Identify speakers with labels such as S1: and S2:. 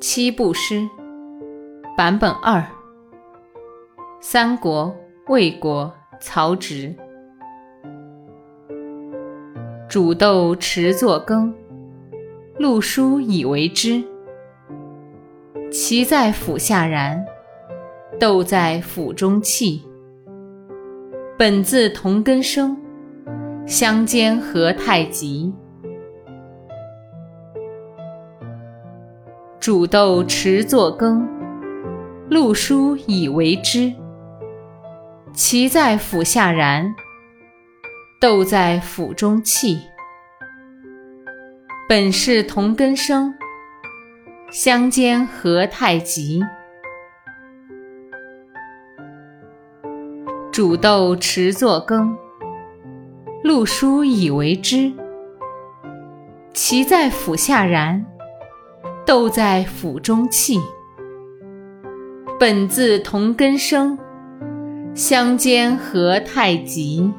S1: 七步诗版本二，三国、魏国、曹植。煮豆持作羹，漉菽以为汁。萁在釜下燃，豆在釜中泣。本自同根生，相煎何太急。煮豆持作羹，漉菽以为汁。萁在釜下燃，豆在釜中泣。本是同根生，相煎何太急。煮豆持作羹，漉菽以为汁。萁在釜下燃，豆在釜中泣。本自同根生，相煎何太急。